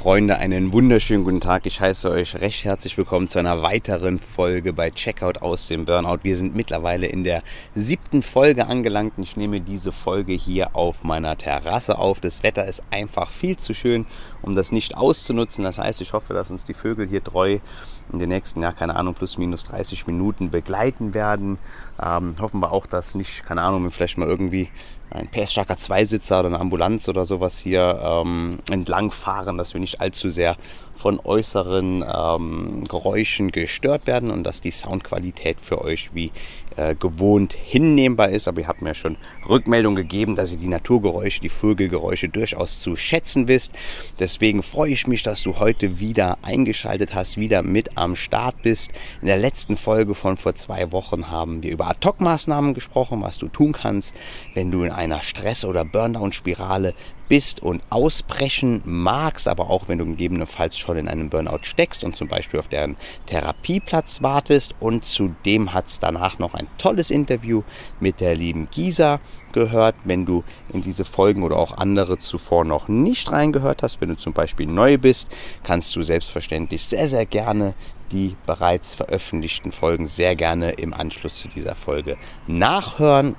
Freunde, einen wunderschönen guten Tag. Ich heiße euch recht herzlich willkommen zu einer weiteren Folge bei Checkout aus dem Burnout. Wir sind mittlerweile in der siebten Folge angelangt und ich nehme diese Folge hier auf meiner Terrasse auf. Das Wetter ist einfach viel zu schön, um das nicht auszunutzen. Das heißt, ich hoffe, dass uns die Vögel hier treu in den nächsten, ja, keine Ahnung, plus minus 30 Minuten begleiten werden. Ähm, hoffen wir auch, dass nicht, keine Ahnung, vielleicht mal irgendwie ein PS-starker Zweisitzer oder eine Ambulanz oder sowas hier ähm, entlang fahren, dass wir nicht allzu sehr von äußeren ähm, Geräuschen gestört werden und dass die Soundqualität für euch wie äh, gewohnt hinnehmbar ist. Aber ihr habt mir schon Rückmeldung gegeben, dass ihr die Naturgeräusche, die Vögelgeräusche durchaus zu schätzen wisst. Deswegen freue ich mich, dass du heute wieder eingeschaltet hast, wieder mit am Start bist. In der letzten Folge von vor zwei Wochen haben wir über Ad-Hoc-Maßnahmen gesprochen, was du tun kannst, wenn du in einer Stress- oder Burnout-Spirale bist und ausbrechen magst, aber auch wenn du gegebenenfalls schon in einem Burnout steckst und zum Beispiel auf deren Therapieplatz wartest. Und zudem hat es danach noch ein tolles Interview mit der lieben Gisa gehört. Wenn du in diese Folgen oder auch andere zuvor noch nicht reingehört hast, wenn du zum Beispiel neu bist, kannst du selbstverständlich sehr, sehr gerne die bereits veröffentlichten Folgen sehr gerne im Anschluss zu dieser Folge nachhören.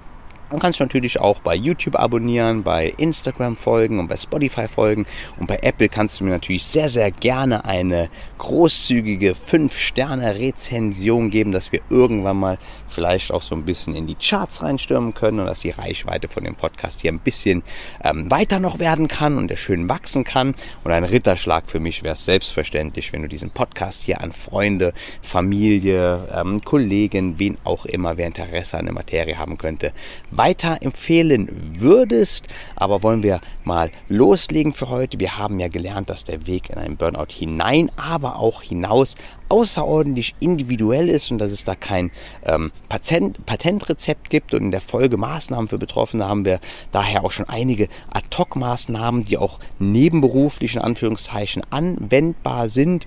Du kannst natürlich auch bei YouTube abonnieren, bei Instagram folgen und bei Spotify folgen. Und bei Apple kannst du mir natürlich sehr, sehr gerne eine großzügige 5-Sterne-Rezension geben, dass wir irgendwann mal vielleicht auch so ein bisschen in die Charts reinstürmen können und dass die Reichweite von dem Podcast hier ein bisschen ähm, weiter noch werden kann und der schön wachsen kann. Und ein Ritterschlag für mich wäre es selbstverständlich, wenn du diesen Podcast hier an Freunde, Familie, ähm, Kollegen, wen auch immer, wer Interesse an der Materie haben könnte, weiterempfehlen würdest. Aber wollen wir mal loslegen für heute. Wir haben ja gelernt, dass der Weg in einen Burnout hinein, aber auch hinaus außerordentlich individuell ist und dass es da kein ähm, Patent, Patentrezept gibt und in der Folge Maßnahmen für Betroffene haben wir daher auch schon einige Ad-Hoc-Maßnahmen, die auch nebenberuflich in Anführungszeichen anwendbar sind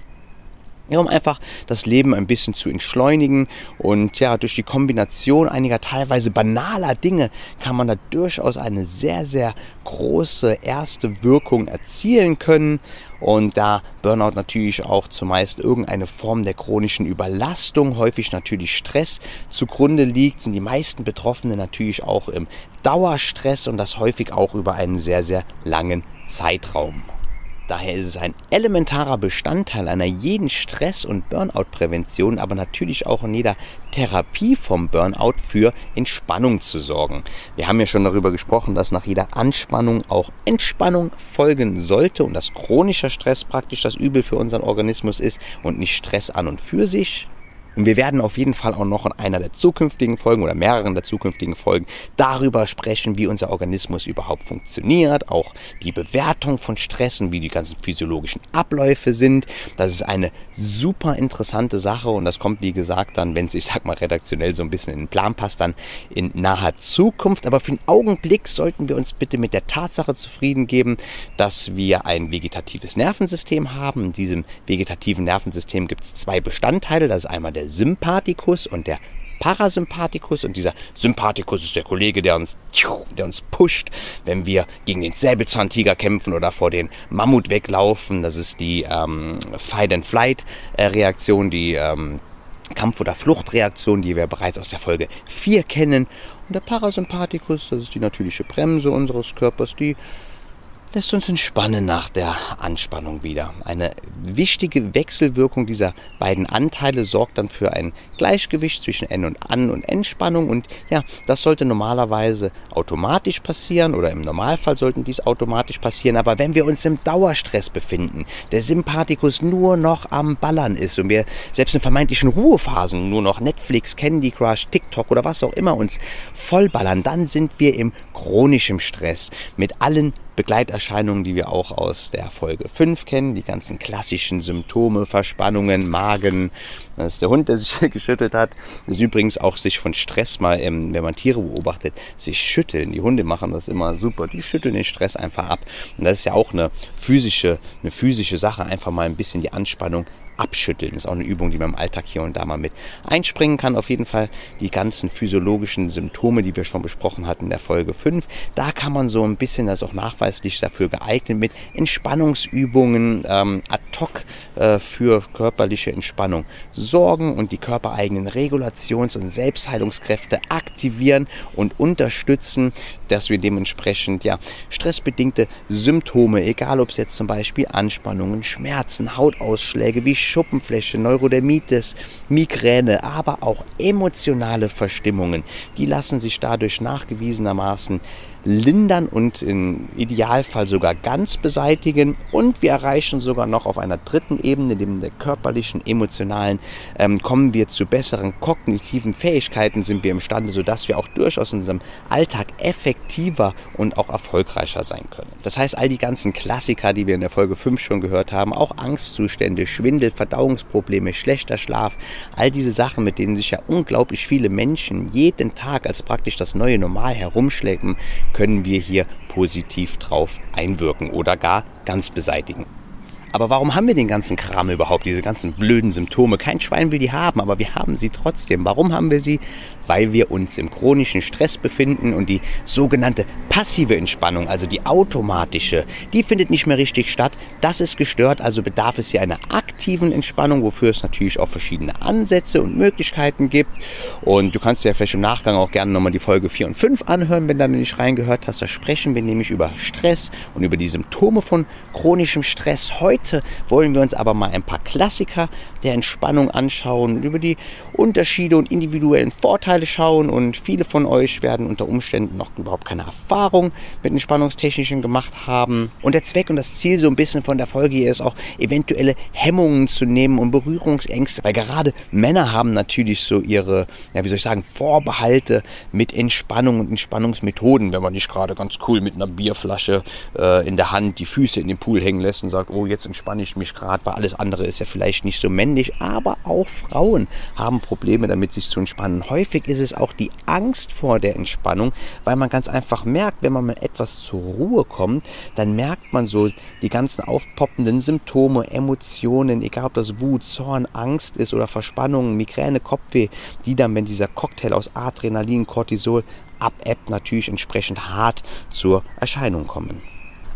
ja, um einfach das Leben ein bisschen zu entschleunigen. Und ja, durch die Kombination einiger teilweise banaler Dinge kann man da durchaus eine sehr, sehr große erste Wirkung erzielen können. Und da Burnout natürlich auch zumeist irgendeine Form der chronischen Überlastung, häufig natürlich Stress zugrunde liegt, sind die meisten Betroffenen natürlich auch im Dauerstress und das häufig auch über einen sehr, sehr langen Zeitraum. Daher ist es ein elementarer Bestandteil einer jeden Stress- und Burnout-Prävention, aber natürlich auch in jeder Therapie vom Burnout für Entspannung zu sorgen. Wir haben ja schon darüber gesprochen, dass nach jeder Anspannung auch Entspannung folgen sollte und dass chronischer Stress praktisch das Übel für unseren Organismus ist und nicht Stress an und für sich. Und wir werden auf jeden Fall auch noch in einer der zukünftigen Folgen oder mehreren der zukünftigen Folgen darüber sprechen, wie unser Organismus überhaupt funktioniert, auch die Bewertung von Stress und wie die ganzen physiologischen Abläufe sind. Das ist eine super interessante Sache und das kommt, wie gesagt, dann, wenn es, ich sag mal, redaktionell so ein bisschen in den Plan passt, dann in naher Zukunft. Aber für den Augenblick sollten wir uns bitte mit der Tatsache zufrieden geben, dass wir ein vegetatives Nervensystem haben. In diesem vegetativen Nervensystem gibt es zwei Bestandteile. Das ist einmal der Sympathikus und der Parasympathikus und dieser Sympathikus ist der Kollege, der uns, der uns pusht, wenn wir gegen den Säbelzahntiger kämpfen oder vor den Mammut weglaufen. Das ist die ähm, Fight-and-Flight-Reaktion, die ähm, Kampf- oder Fluchtreaktion, die wir bereits aus der Folge 4 kennen. Und der Parasympathikus, das ist die natürliche Bremse unseres Körpers, die lässt uns entspannen nach der Anspannung wieder. Eine wichtige Wechselwirkung dieser beiden Anteile sorgt dann für ein Gleichgewicht zwischen N und An- und Entspannung und ja, das sollte normalerweise automatisch passieren oder im Normalfall sollten dies automatisch passieren, aber wenn wir uns im Dauerstress befinden, der Sympathikus nur noch am Ballern ist und wir selbst in vermeintlichen Ruhephasen nur noch Netflix, Candy Crush, TikTok oder was auch immer uns vollballern, dann sind wir im chronischen Stress mit allen Begleiterscheinungen, die wir auch aus der Folge 5 kennen, die ganzen klassischen Symptome, Verspannungen, Magen, das ist der Hund, der sich geschüttelt hat. Das ist übrigens auch sich von Stress mal, ähm, wenn man Tiere beobachtet, sich schütteln. Die Hunde machen das immer super. Die schütteln den Stress einfach ab. Und das ist ja auch eine physische, eine physische Sache, einfach mal ein bisschen die Anspannung abschütteln. Ist auch eine Übung, die man im Alltag hier und da mal mit einspringen kann. Auf jeden Fall die ganzen physiologischen Symptome, die wir schon besprochen hatten in der Folge 5. Da kann man so ein bisschen, das auch nachweislich dafür geeignet, mit Entspannungsübungen ähm, ad hoc äh, für körperliche Entspannung sorgen und die körpereigenen Regulations- und Selbstheilungskräfte aktivieren und unterstützen, dass wir dementsprechend ja stressbedingte Symptome, egal ob es jetzt zum Beispiel Anspannungen, Schmerzen, Hautausschläge wie Schuppenfläche, Neurodermitis, Migräne, aber auch emotionale Verstimmungen, die lassen sich dadurch nachgewiesenermaßen lindern und im Idealfall sogar ganz beseitigen. Und wir erreichen sogar noch auf einer dritten Ebene, neben der körperlichen, emotionalen, ähm, kommen wir zu besseren kognitiven Fähigkeiten, sind wir imstande, sodass wir auch durchaus in unserem Alltag effektiver und auch erfolgreicher sein können. Das heißt, all die ganzen Klassiker, die wir in der Folge 5 schon gehört haben, auch Angstzustände, Schwindel, Verdauungsprobleme, schlechter Schlaf, all diese Sachen, mit denen sich ja unglaublich viele Menschen jeden Tag als praktisch das neue Normal herumschleppen, können wir hier positiv drauf einwirken oder gar ganz beseitigen. Aber warum haben wir den ganzen Kram überhaupt, diese ganzen blöden Symptome? Kein Schwein will die haben, aber wir haben sie trotzdem. Warum haben wir sie? Weil wir uns im chronischen Stress befinden und die sogenannte passive Entspannung, also die automatische, die findet nicht mehr richtig statt. Das ist gestört, also bedarf es hier einer aktiven Entspannung, wofür es natürlich auch verschiedene Ansätze und Möglichkeiten gibt. Und du kannst dir ja vielleicht im Nachgang auch gerne nochmal die Folge 4 und 5 anhören, wenn du nicht reingehört hast. Da sprechen wir nämlich über Stress und über die Symptome von chronischem Stress. Heute Heute wollen wir uns aber mal ein paar Klassiker der Entspannung anschauen, über die Unterschiede und individuellen Vorteile schauen und viele von euch werden unter Umständen noch überhaupt keine Erfahrung mit Entspannungstechnischen gemacht haben. Und der Zweck und das Ziel so ein bisschen von der Folge hier ist auch eventuelle Hemmungen zu nehmen und Berührungsängste, weil gerade Männer haben natürlich so ihre, ja wie soll ich sagen, Vorbehalte mit Entspannung und Entspannungsmethoden, wenn man nicht gerade ganz cool mit einer Bierflasche äh, in der Hand die Füße in den Pool hängen lässt und sagt, oh jetzt entspanne ich mich gerade, weil alles andere ist ja vielleicht nicht so männlich, aber auch Frauen haben Probleme damit, sich zu entspannen. Häufig ist es auch die Angst vor der Entspannung, weil man ganz einfach merkt, wenn man mal etwas zur Ruhe kommt, dann merkt man so die ganzen aufpoppenden Symptome, Emotionen, egal ob das Wut, Zorn, Angst ist oder Verspannung, Migräne, Kopfweh, die dann, wenn dieser Cocktail aus Adrenalin, Cortisol abebbt, natürlich entsprechend hart zur Erscheinung kommen.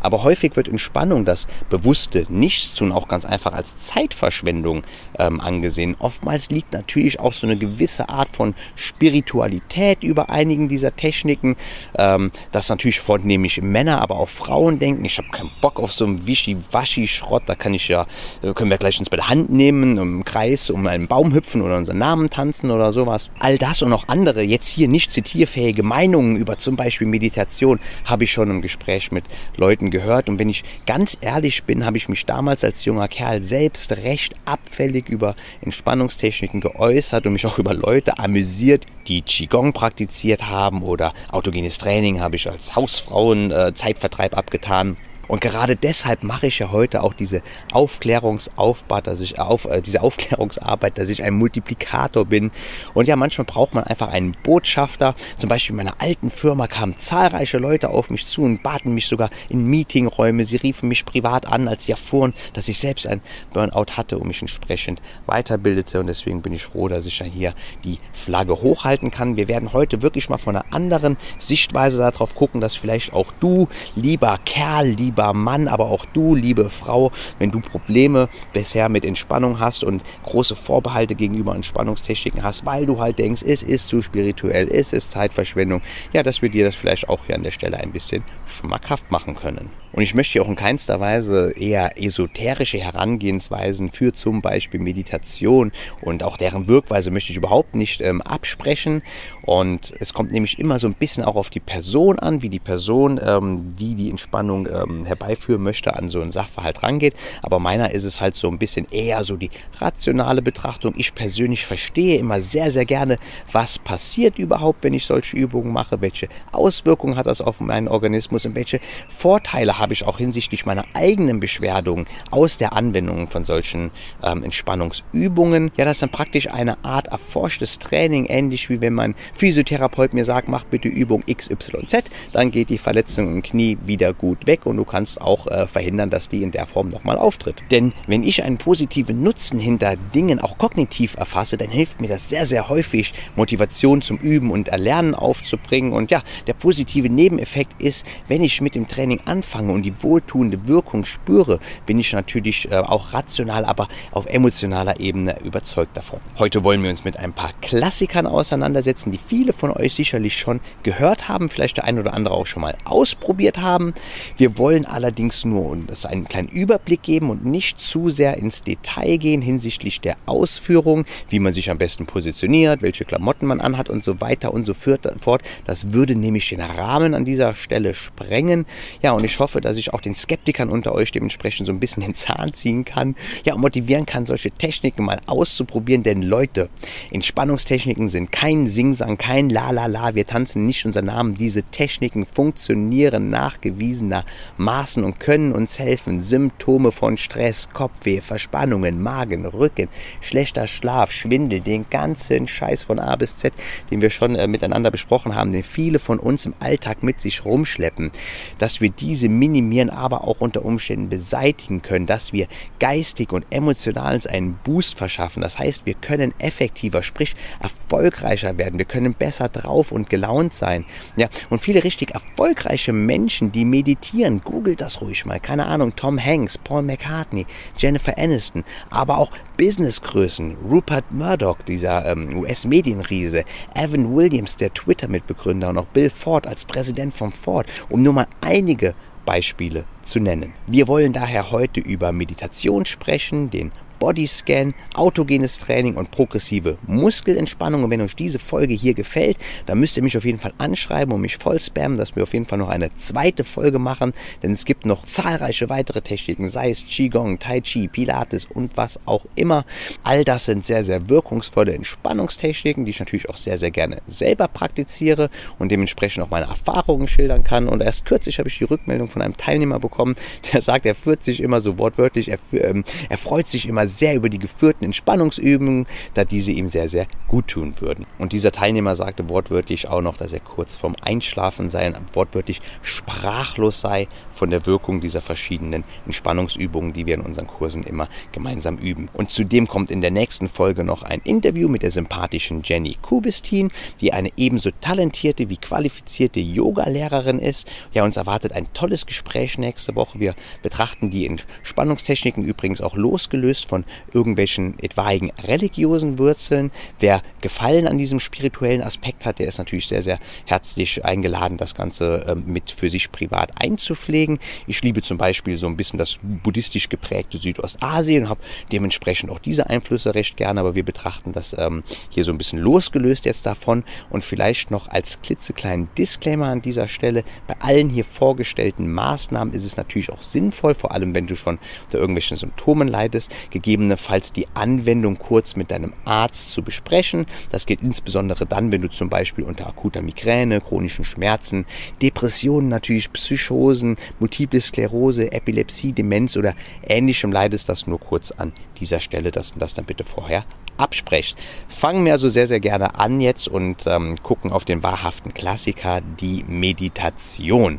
Aber häufig wird Entspannung, das bewusste Nichtstun, auch ganz einfach als Zeitverschwendung ähm, angesehen. Oftmals liegt natürlich auch so eine gewisse Art von Spiritualität über einigen dieser Techniken, ähm, dass natürlich vornehmlich Männer, aber auch Frauen denken, ich habe keinen Bock auf so einen Wischi-Waschi-Schrott, da kann ich ja, äh, können wir gleich uns bei der Hand nehmen, im Kreis um einen Baum hüpfen oder unseren Namen tanzen oder sowas. All das und auch andere, jetzt hier nicht zitierfähige Meinungen über zum Beispiel Meditation, habe ich schon im Gespräch mit Leuten Leuten gehört. Und wenn ich ganz ehrlich bin, habe ich mich damals als junger Kerl selbst recht abfällig über Entspannungstechniken geäußert und mich auch über Leute amüsiert, die Qigong praktiziert haben oder autogenes Training habe ich als Hausfrauen äh, Zeitvertreib abgetan. Und gerade deshalb mache ich ja heute auch diese Aufklärungsaufbau, dass ich auf, äh, diese Aufklärungsarbeit, dass ich ein Multiplikator bin. Und ja, manchmal braucht man einfach einen Botschafter. Zum Beispiel in meiner alten Firma kamen zahlreiche Leute auf mich zu und baten mich sogar in Meetingräume. Sie riefen mich privat an, als sie erfuhren, dass ich selbst ein Burnout hatte und mich entsprechend weiterbildete. Und deswegen bin ich froh, dass ich ja hier die Flagge hochhalten kann. Wir werden heute wirklich mal von einer anderen Sichtweise darauf gucken, dass vielleicht auch du, lieber Kerl, lieber lieber Mann, aber auch du, liebe Frau, wenn du Probleme bisher mit Entspannung hast und große Vorbehalte gegenüber Entspannungstechniken hast, weil du halt denkst, es ist zu spirituell, es ist Zeitverschwendung, ja, dass wir dir das vielleicht auch hier an der Stelle ein bisschen schmackhaft machen können. Und ich möchte hier auch in keinster Weise eher esoterische Herangehensweisen für zum Beispiel Meditation und auch deren Wirkweise möchte ich überhaupt nicht ähm, absprechen. Und es kommt nämlich immer so ein bisschen auch auf die Person an, wie die Person, ähm, die die Entspannung ähm, herbeiführen möchte, an so einen Sachverhalt rangeht. Aber meiner ist es halt so ein bisschen eher so die rationale Betrachtung. Ich persönlich verstehe immer sehr, sehr gerne, was passiert überhaupt, wenn ich solche Übungen mache, welche Auswirkungen hat das auf meinen Organismus und welche Vorteile habe ich auch hinsichtlich meiner eigenen Beschwerdungen aus der Anwendung von solchen ähm, Entspannungsübungen. Ja, das ist dann praktisch eine Art erforschtes Training, ähnlich wie wenn man Physiotherapeut mir sagt, mach bitte Übung XYZ, dann geht die Verletzung im Knie wieder gut weg und du kannst auch äh, verhindern, dass die in der Form nochmal auftritt. Denn wenn ich einen positiven Nutzen hinter Dingen auch kognitiv erfasse, dann hilft mir das sehr, sehr häufig, Motivation zum Üben und Erlernen aufzubringen. Und ja, der positive Nebeneffekt ist, wenn ich mit dem Training anfange und die wohltuende Wirkung spüre, bin ich natürlich äh, auch rational, aber auf emotionaler Ebene überzeugt davon. Heute wollen wir uns mit ein paar Klassikern auseinandersetzen, die viele von euch sicherlich schon gehört haben, vielleicht der ein oder andere auch schon mal ausprobiert haben. Wir wollen allerdings nur das einen kleinen Überblick geben und nicht zu sehr ins Detail gehen hinsichtlich der Ausführung, wie man sich am besten positioniert, welche Klamotten man anhat und so weiter und so fort. Das würde nämlich den Rahmen an dieser Stelle sprengen. Ja, und ich hoffe, dass ich auch den Skeptikern unter euch dementsprechend so ein bisschen den Zahn ziehen kann, ja, und motivieren kann, solche Techniken mal auszuprobieren, denn Leute, Entspannungstechniken sind kein Singsang, kein La La La. Wir tanzen nicht unser Namen. Diese Techniken funktionieren nachgewiesenermaßen und können uns helfen. Symptome von Stress, Kopfweh, Verspannungen, Magen, Rücken, schlechter Schlaf, Schwindel, den ganzen Scheiß von A bis Z, den wir schon äh, miteinander besprochen haben, den viele von uns im Alltag mit sich rumschleppen, dass wir diese minimieren, aber auch unter Umständen beseitigen können, dass wir geistig und emotional uns einen Boost verschaffen. Das heißt, wir können effektiver, sprich erfolgreicher werden. Wir können besser drauf und gelaunt sein. Ja, und viele richtig erfolgreiche Menschen, die meditieren, googelt das ruhig mal. Keine Ahnung, Tom Hanks, Paul McCartney, Jennifer Aniston, aber auch Businessgrößen, Rupert Murdoch, dieser ähm, US-Medienriese, Evan Williams, der Twitter-Mitbegründer und auch Bill Ford als Präsident von Ford, um nur mal einige Beispiele zu nennen. Wir wollen daher heute über Meditation sprechen, den Bodyscan, autogenes Training und progressive Muskelentspannung. Und wenn euch diese Folge hier gefällt, dann müsst ihr mich auf jeden Fall anschreiben und mich voll spammen, dass wir auf jeden Fall noch eine zweite Folge machen, denn es gibt noch zahlreiche weitere Techniken, sei es Qigong, Tai Chi, Pilates und was auch immer. All das sind sehr, sehr wirkungsvolle Entspannungstechniken, die ich natürlich auch sehr, sehr gerne selber praktiziere und dementsprechend auch meine Erfahrungen schildern kann. Und erst kürzlich habe ich die Rückmeldung von einem Teilnehmer bekommen, der sagt, er führt sich immer so wortwörtlich, er, ähm, er freut sich immer sehr über die geführten Entspannungsübungen, da diese ihm sehr, sehr gut tun würden. Und dieser Teilnehmer sagte wortwörtlich auch noch, dass er kurz vorm Einschlafen sei und wortwörtlich sprachlos sei von der Wirkung dieser verschiedenen Entspannungsübungen, die wir in unseren Kursen immer gemeinsam üben. Und zudem kommt in der nächsten Folge noch ein Interview mit der sympathischen Jenny Kubistin, die eine ebenso talentierte wie qualifizierte Yoga-Lehrerin ist. Ja, uns erwartet ein tolles Gespräch nächste Woche. Wir betrachten die Entspannungstechniken übrigens auch losgelöst von von irgendwelchen etwaigen religiösen Wurzeln. Wer Gefallen an diesem spirituellen Aspekt hat, der ist natürlich sehr, sehr herzlich eingeladen, das Ganze ähm, mit für sich privat einzupflegen. Ich liebe zum Beispiel so ein bisschen das buddhistisch geprägte Südostasien und habe dementsprechend auch diese Einflüsse recht gerne, aber wir betrachten das ähm, hier so ein bisschen losgelöst jetzt davon und vielleicht noch als klitzekleinen Disclaimer an dieser Stelle. Bei allen hier vorgestellten Maßnahmen ist es natürlich auch sinnvoll, vor allem wenn du schon unter irgendwelchen Symptomen leidest, gegebenenfalls die Anwendung kurz mit deinem Arzt zu besprechen. Das gilt insbesondere dann, wenn du zum Beispiel unter akuter Migräne, chronischen Schmerzen, Depressionen natürlich, Psychosen, Multiple Sklerose, Epilepsie, Demenz oder ähnlichem leidest. Das nur kurz an dieser Stelle, dass du das dann bitte vorher absprecht. Fangen wir also sehr, sehr gerne an jetzt und ähm, gucken auf den wahrhaften Klassiker, die Meditation.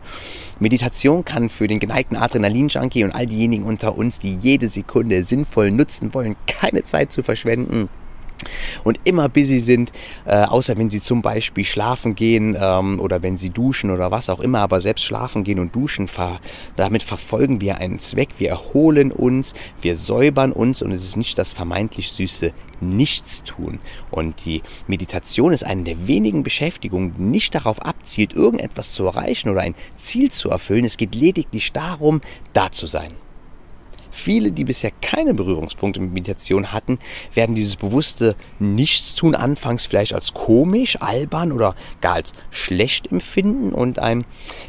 Meditation kann für den geneigten Adrenalin-Junkie und all diejenigen unter uns, die jede Sekunde sinnvoll nutzen wollen, keine Zeit zu verschwenden, und immer busy sind, äh, außer wenn sie zum Beispiel schlafen gehen ähm, oder wenn sie duschen oder was auch immer, aber selbst schlafen gehen und duschen, ver damit verfolgen wir einen Zweck, wir erholen uns, wir säubern uns und es ist nicht das vermeintlich süße Nichtstun. Und die Meditation ist eine der wenigen Beschäftigungen, die nicht darauf abzielt, irgendetwas zu erreichen oder ein Ziel zu erfüllen. Es geht lediglich darum, da zu sein. Viele, die bisher keine Berührungspunkte mit Meditation hatten, werden dieses bewusste Nichtstun anfangs vielleicht als komisch, albern oder gar als schlecht empfinden. Und ein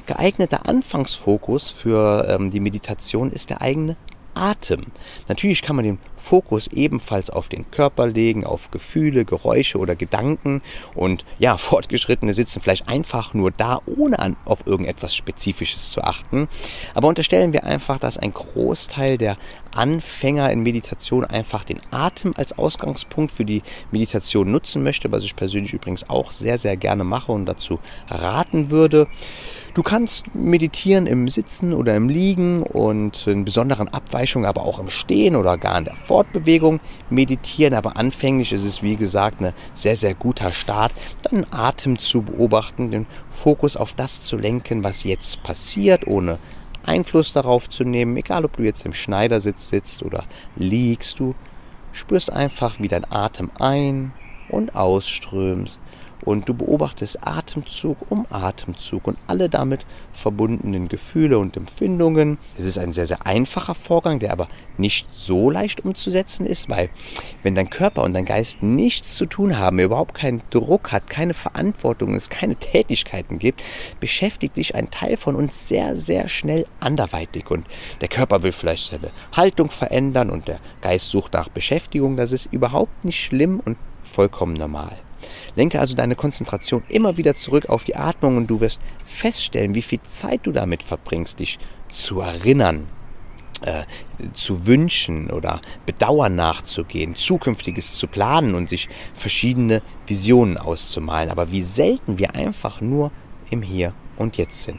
geeigneter Anfangsfokus für ähm, die Meditation ist der eigene Atem. Natürlich kann man den Fokus ebenfalls auf den Körper legen, auf Gefühle, Geräusche oder Gedanken. Und ja, Fortgeschrittene sitzen vielleicht einfach nur da, ohne an, auf irgendetwas Spezifisches zu achten. Aber unterstellen wir einfach, dass ein Großteil der Anfänger in Meditation einfach den Atem als Ausgangspunkt für die Meditation nutzen möchte, was ich persönlich übrigens auch sehr, sehr gerne mache und dazu raten würde. Du kannst meditieren im Sitzen oder im Liegen und in besonderen Abweichungen, aber auch im Stehen oder gar in der Fortbewegung meditieren. Aber anfänglich ist es, wie gesagt, ein sehr, sehr guter Start, dann Atem zu beobachten, den Fokus auf das zu lenken, was jetzt passiert, ohne Einfluss darauf zu nehmen, egal ob du jetzt im Schneidersitz sitzt oder liegst, du spürst einfach, wie dein Atem ein- und ausströmst und du beobachtest Atemzug um Atemzug und alle damit verbundenen Gefühle und Empfindungen. Es ist ein sehr, sehr einfacher Vorgang, der aber nicht so leicht umzusetzen ist, weil wenn dein Körper und dein Geist nichts zu tun haben, überhaupt keinen Druck hat, keine Verantwortung, es keine Tätigkeiten gibt, beschäftigt sich ein Teil von uns sehr, sehr schnell anderweitig und der Körper will vielleicht seine Haltung verändern und der Geist sucht nach Beschäftigung. Das ist überhaupt nicht schlimm und vollkommen normal. Lenke also deine Konzentration immer wieder zurück auf die Atmung und du wirst feststellen, wie viel Zeit du damit verbringst, dich zu erinnern, äh, zu wünschen oder Bedauern nachzugehen, Zukünftiges zu planen und sich verschiedene Visionen auszumalen. Aber wie selten wir einfach nur im Hier und Jetzt sind.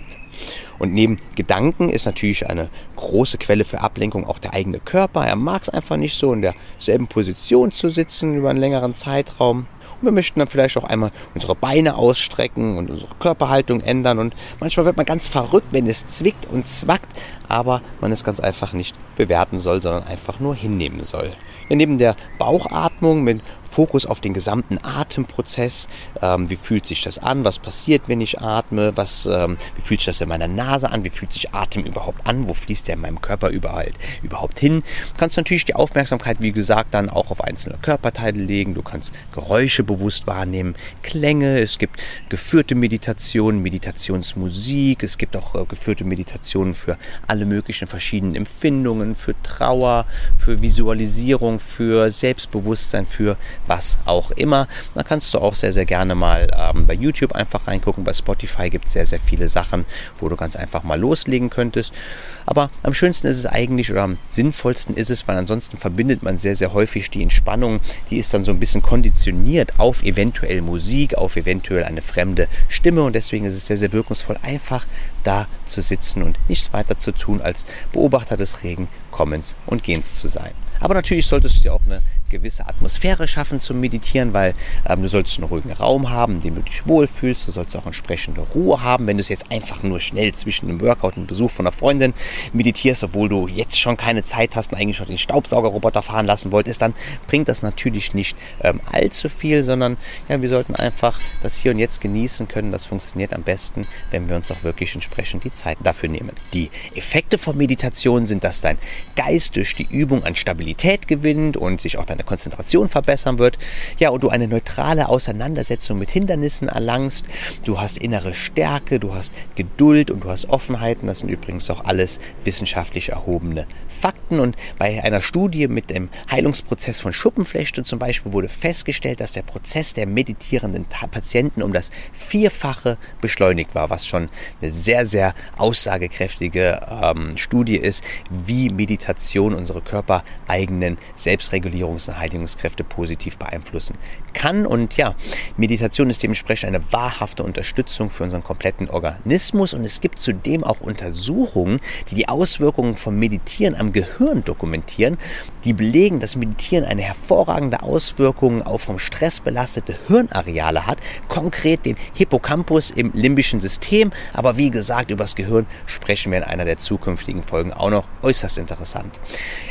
Und neben Gedanken ist natürlich eine große Quelle für Ablenkung auch der eigene Körper. Er mag es einfach nicht so in derselben Position zu sitzen über einen längeren Zeitraum. Wir möchten dann vielleicht auch einmal unsere Beine ausstrecken und unsere Körperhaltung ändern. Und manchmal wird man ganz verrückt, wenn es zwickt und zwackt, aber man es ganz einfach nicht bewerten soll, sondern einfach nur hinnehmen soll. Ja, neben der Bauchatmung mit Fokus auf den gesamten Atemprozess. Ähm, wie fühlt sich das an? Was passiert, wenn ich atme? Was, ähm, wie fühlt sich das in meiner Nase an? Wie fühlt sich Atem überhaupt an? Wo fließt der in meinem Körper überall, überhaupt hin? Du kannst natürlich die Aufmerksamkeit, wie gesagt, dann auch auf einzelne Körperteile legen. Du kannst Geräusche bewusst wahrnehmen, Klänge. Es gibt geführte Meditationen, Meditationsmusik. Es gibt auch äh, geführte Meditationen für alle möglichen verschiedenen Empfindungen, für Trauer, für Visualisierung, für Selbstbewusstsein, für was auch immer. Da kannst du auch sehr, sehr gerne mal ähm, bei YouTube einfach reingucken. Bei Spotify gibt es sehr, sehr viele Sachen, wo du ganz einfach mal loslegen könntest. Aber am schönsten ist es eigentlich oder am sinnvollsten ist es, weil ansonsten verbindet man sehr, sehr häufig die Entspannung. Die ist dann so ein bisschen konditioniert auf eventuell Musik, auf eventuell eine fremde Stimme und deswegen ist es sehr, sehr wirkungsvoll, einfach da zu sitzen und nichts weiter zu tun, als Beobachter des Regen, Kommens und Gehens zu sein. Aber natürlich solltest du dir auch eine gewisse Atmosphäre schaffen zum Meditieren, weil ähm, du sollst einen ruhigen Raum haben, in dem du dich wohlfühlst. Du sollst auch entsprechende Ruhe haben. Wenn du es jetzt einfach nur schnell zwischen einem Workout und einem Besuch von einer Freundin meditierst, obwohl du jetzt schon keine Zeit hast und eigentlich schon den Staubsaugerroboter fahren lassen wolltest, dann bringt das natürlich nicht ähm, allzu viel, sondern ja, wir sollten einfach das Hier und Jetzt genießen können. Das funktioniert am besten, wenn wir uns auch wirklich entsprechend die Zeit dafür nehmen. Die Effekte von Meditation sind, dass dein Geist durch die Übung an Stabilität gewinnt und sich auch deine Konzentration verbessern wird. Ja, und du eine neutrale Auseinandersetzung mit Hindernissen erlangst. Du hast innere Stärke, du hast Geduld und du hast Offenheiten. Das sind übrigens auch alles wissenschaftlich erhobene Fakten. Und bei einer Studie mit dem Heilungsprozess von Schuppenflechte zum Beispiel wurde festgestellt, dass der Prozess der meditierenden Patienten um das Vierfache beschleunigt war, was schon eine sehr, sehr aussagekräftige ähm, Studie ist, wie Meditation Meditation unsere körpereigenen Selbstregulierungs- und Heiligungskräfte positiv beeinflussen kann. Und ja, Meditation ist dementsprechend eine wahrhafte Unterstützung für unseren kompletten Organismus. Und es gibt zudem auch Untersuchungen, die die Auswirkungen vom Meditieren am Gehirn dokumentieren, die belegen, dass Meditieren eine hervorragende Auswirkung auf vom Stress belastete Hirnareale hat, konkret den Hippocampus im limbischen System. Aber wie gesagt, über das Gehirn sprechen wir in einer der zukünftigen Folgen auch noch. Äußerst interessant.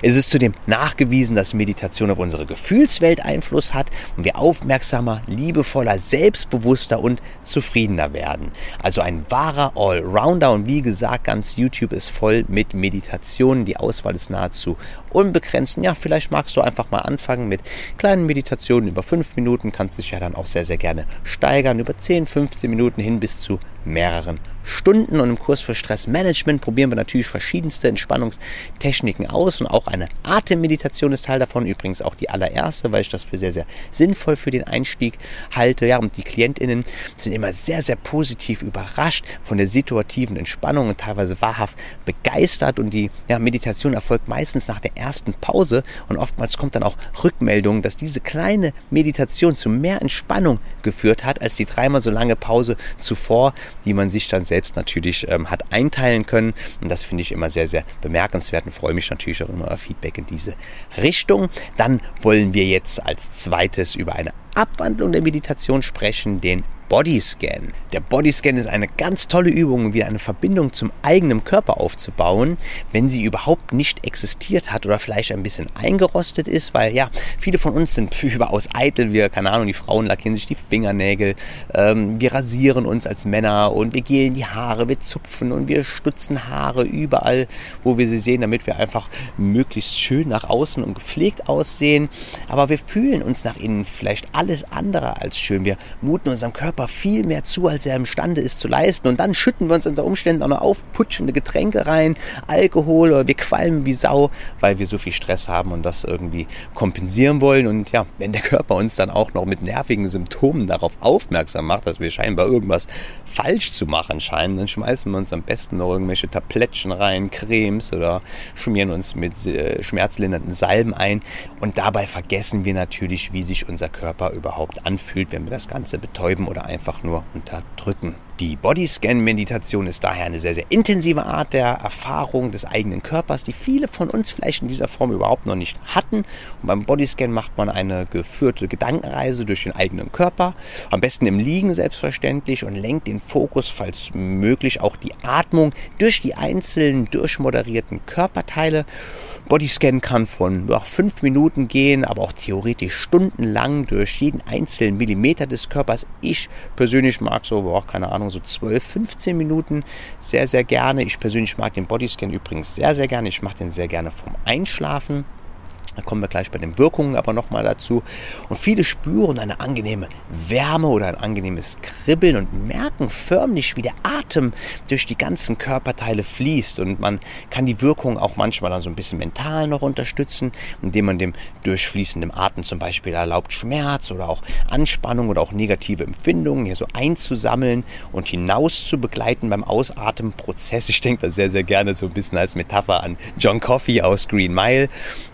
Es ist zudem nachgewiesen, dass Meditation auf unsere Gefühlswelt Einfluss hat und wir aufmerksamer, liebevoller, selbstbewusster und zufriedener werden. Also ein wahrer Allrounder und wie gesagt, ganz YouTube ist voll mit Meditationen. Die Auswahl ist nahezu unbegrenzt. Ja, vielleicht magst du einfach mal anfangen mit kleinen Meditationen über fünf Minuten, kannst dich ja dann auch sehr, sehr gerne steigern, über 10, 15 Minuten hin bis zu mehreren Stunden. Und im Kurs für Stressmanagement probieren wir natürlich verschiedenste Entspannungstechniken aus und auch eine Atemmeditation ist Teil davon. Übrigens auch die allererste, weil ich das für sehr, sehr sinnvoll für den Einstieg halte. Ja, und die KlientInnen sind immer sehr, sehr positiv überrascht von der situativen Entspannung und teilweise wahrhaft begeistert. Und die ja, Meditation erfolgt meistens nach der ersten Pause und oftmals kommt dann auch Rückmeldung, dass diese kleine Meditation zu mehr Entspannung geführt hat als die dreimal so lange Pause zuvor, die man sich dann selbst natürlich ähm, hat einteilen können. Und das finde ich immer sehr, sehr bemerkenswert und freue mich natürlich auch immer auf Feedback in diese Richtung. Dann wollen wir jetzt als zweites über eine Abwandlung der Meditation sprechen, den Bodyscan. Der Bodyscan ist eine ganz tolle Übung, wie eine Verbindung zum eigenen Körper aufzubauen, wenn sie überhaupt nicht existiert hat oder vielleicht ein bisschen eingerostet ist, weil ja, viele von uns sind überaus eitel. Wir, keine Ahnung, die Frauen lackieren sich die Fingernägel, ähm, wir rasieren uns als Männer und wir gehen die Haare, wir zupfen und wir stutzen Haare überall, wo wir sie sehen, damit wir einfach möglichst schön nach außen und gepflegt aussehen. Aber wir fühlen uns nach innen vielleicht alles andere als schön. Wir muten unserem Körper Körper viel mehr zu, als er imstande ist zu leisten. Und dann schütten wir uns unter Umständen auch noch aufputschende Getränke rein, Alkohol oder wir qualmen wie Sau, weil wir so viel Stress haben und das irgendwie kompensieren wollen. Und ja, wenn der Körper uns dann auch noch mit nervigen Symptomen darauf aufmerksam macht, dass wir scheinbar irgendwas falsch zu machen scheinen, dann schmeißen wir uns am besten noch irgendwelche Tablettchen rein, Cremes oder schmieren uns mit äh, schmerzlindernden Salben ein. Und dabei vergessen wir natürlich, wie sich unser Körper überhaupt anfühlt, wenn wir das Ganze betäuben oder einfach nur unterdrücken. Die Bodyscan-Meditation ist daher eine sehr, sehr intensive Art der Erfahrung des eigenen Körpers, die viele von uns vielleicht in dieser Form überhaupt noch nicht hatten. Und beim Bodyscan macht man eine geführte Gedankenreise durch den eigenen Körper, am besten im Liegen selbstverständlich, und lenkt den Fokus, falls möglich, auch die Atmung durch die einzelnen durchmoderierten Körperteile. Bodyscan kann von ja, fünf Minuten gehen, aber auch theoretisch stundenlang durch jeden einzelnen Millimeter des Körpers. Ich persönlich mag so, boah, keine Ahnung, so 12, 15 Minuten sehr, sehr gerne. Ich persönlich mag den Bodyscan übrigens sehr, sehr gerne. Ich mache den sehr gerne vom Einschlafen. Da kommen wir gleich bei den Wirkungen aber nochmal dazu. Und viele spüren eine angenehme Wärme oder ein angenehmes Kribbeln und merken förmlich, wie der Atem durch die ganzen Körperteile fließt. Und man kann die Wirkung auch manchmal dann so ein bisschen mental noch unterstützen, indem man dem durchfließenden Atem zum Beispiel erlaubt, Schmerz oder auch Anspannung oder auch negative Empfindungen hier so einzusammeln und hinaus zu begleiten beim Ausatmenprozess. Ich denke da sehr, sehr gerne so ein bisschen als Metapher an John Coffey aus Green Mile.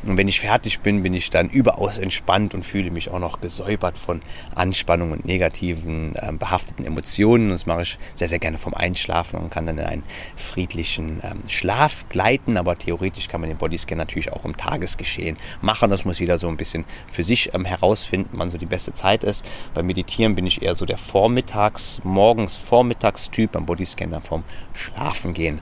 Und wenn ich fertig bin, bin ich dann überaus entspannt und fühle mich auch noch gesäubert von Anspannung und negativen ähm, behafteten Emotionen. Das mache ich sehr, sehr gerne vom Einschlafen und kann dann in einen friedlichen ähm, Schlaf gleiten. Aber theoretisch kann man den Bodyscan natürlich auch im Tagesgeschehen machen. Das muss jeder so ein bisschen für sich ähm, herausfinden, wann so die beste Zeit ist. Beim Meditieren bin ich eher so der Vormittags-, morgens Vormittagstyp, beim Bodyscan dann vom Schlafen gehen.